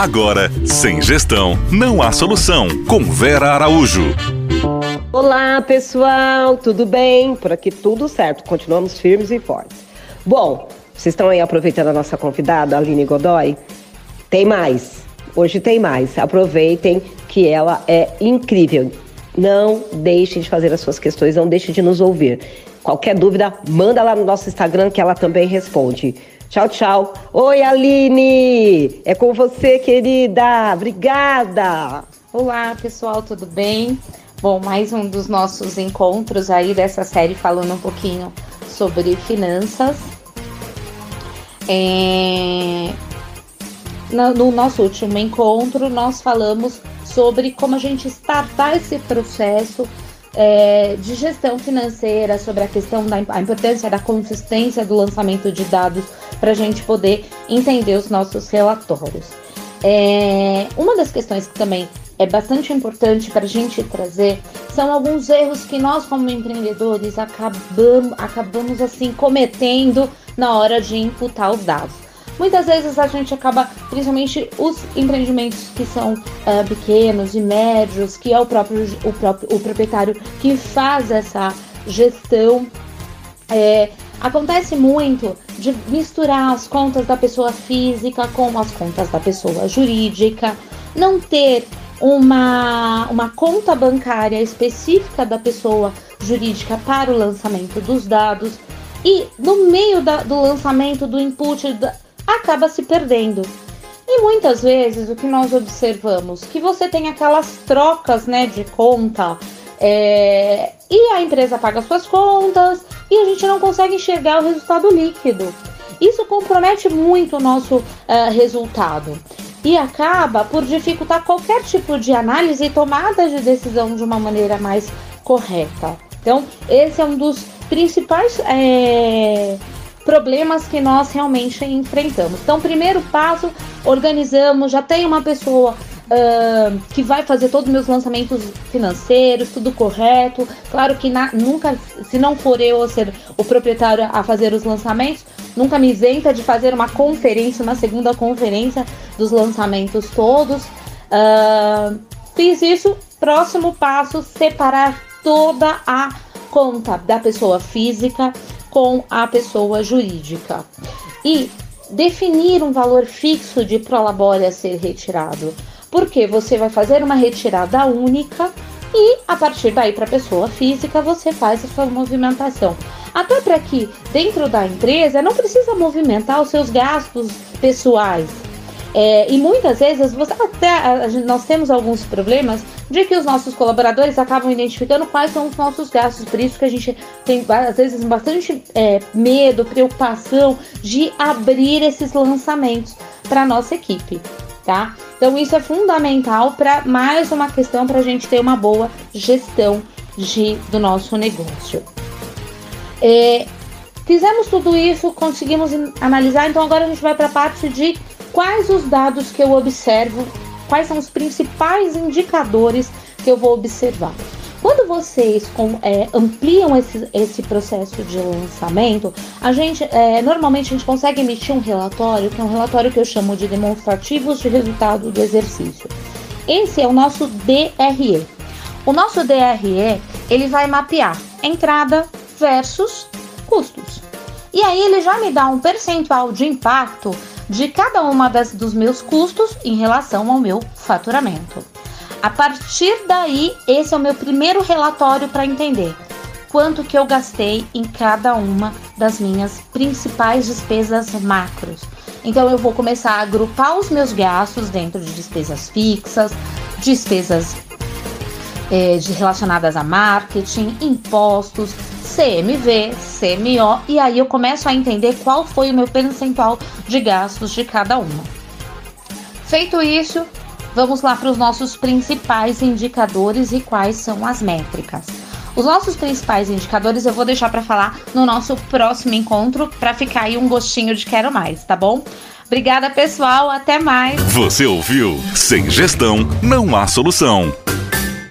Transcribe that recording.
Agora, sem gestão, não há solução. Com Vera Araújo. Olá, pessoal, tudo bem? Por aqui tudo certo, continuamos firmes e fortes. Bom, vocês estão aí aproveitando a nossa convidada, Aline Godoy? Tem mais. Hoje tem mais. Aproveitem que ela é incrível. Não deixe de fazer as suas questões, não deixe de nos ouvir. Qualquer dúvida, manda lá no nosso Instagram que ela também responde. Tchau, tchau. Oi, Aline! É com você, querida. Obrigada. Olá, pessoal, tudo bem? Bom, mais um dos nossos encontros aí dessa série falando um pouquinho sobre finanças. É... No nosso último encontro, nós falamos sobre como a gente startar esse processo é, de gestão financeira, sobre a questão da a importância da consistência do lançamento de dados para a gente poder entender os nossos relatórios. É, uma das questões que também é bastante importante para a gente trazer são alguns erros que nós, como empreendedores, acabamos, acabamos assim cometendo na hora de imputar os dados. Muitas vezes a gente acaba, principalmente os empreendimentos que são uh, pequenos e médios, que é o próprio, o próprio o proprietário que faz essa gestão. É, acontece muito de misturar as contas da pessoa física com as contas da pessoa jurídica, não ter uma, uma conta bancária específica da pessoa jurídica para o lançamento dos dados e no meio da, do lançamento do input da, acaba se perdendo. E muitas vezes o que nós observamos que você tem aquelas trocas né, de conta é, e a empresa paga suas contas e a gente não consegue enxergar o resultado líquido. Isso compromete muito o nosso uh, resultado e acaba por dificultar qualquer tipo de análise e tomada de decisão de uma maneira mais correta. Então, esse é um dos principais é, problemas que nós realmente enfrentamos. Então, primeiro passo, organizamos, já tem uma pessoa uh, que vai fazer todos os meus lançamentos financeiros, tudo correto. Claro que na, nunca, se não for eu ser o proprietário a fazer os lançamentos, nunca me isenta de fazer uma conferência, uma segunda conferência dos lançamentos todos. Uh, fiz isso. Próximo passo, separar toda a conta da pessoa física com a pessoa jurídica. E definir um valor fixo de prolabore a ser retirado, porque você vai fazer uma retirada única e a partir daí para a pessoa física você faz a sua movimentação. Até para que dentro da empresa não precisa movimentar os seus gastos pessoais. É, e muitas vezes você, até nós temos alguns problemas de que os nossos colaboradores acabam identificando quais são os nossos gastos. Por isso que a gente tem às vezes bastante é, medo, preocupação de abrir esses lançamentos para nossa equipe, tá? Então isso é fundamental para mais uma questão para a gente ter uma boa gestão de, do nosso negócio. É, fizemos tudo isso, conseguimos analisar, então agora a gente vai para a parte de quais os dados que eu observo quais são os principais indicadores que eu vou observar. Quando vocês com, é, ampliam esse, esse processo de lançamento, a gente é, normalmente a gente consegue emitir um relatório, que é um relatório que eu chamo de demonstrativos de resultado do exercício. Esse é o nosso DRE. O nosso DRE ele vai mapear entrada versus custos. E aí ele já me dá um percentual de impacto de cada uma das, dos meus custos em relação ao meu faturamento. A partir daí, esse é o meu primeiro relatório para entender quanto que eu gastei em cada uma das minhas principais despesas macros. Então eu vou começar a agrupar os meus gastos dentro de despesas fixas, despesas é, de, relacionadas a marketing, impostos, CMV, CMO, e aí eu começo a entender qual foi o meu percentual de gastos de cada uma. Feito isso, vamos lá para os nossos principais indicadores e quais são as métricas. Os nossos principais indicadores eu vou deixar para falar no nosso próximo encontro, para ficar aí um gostinho de quero mais, tá bom? Obrigada, pessoal. Até mais. Você ouviu? Sem gestão, não há solução.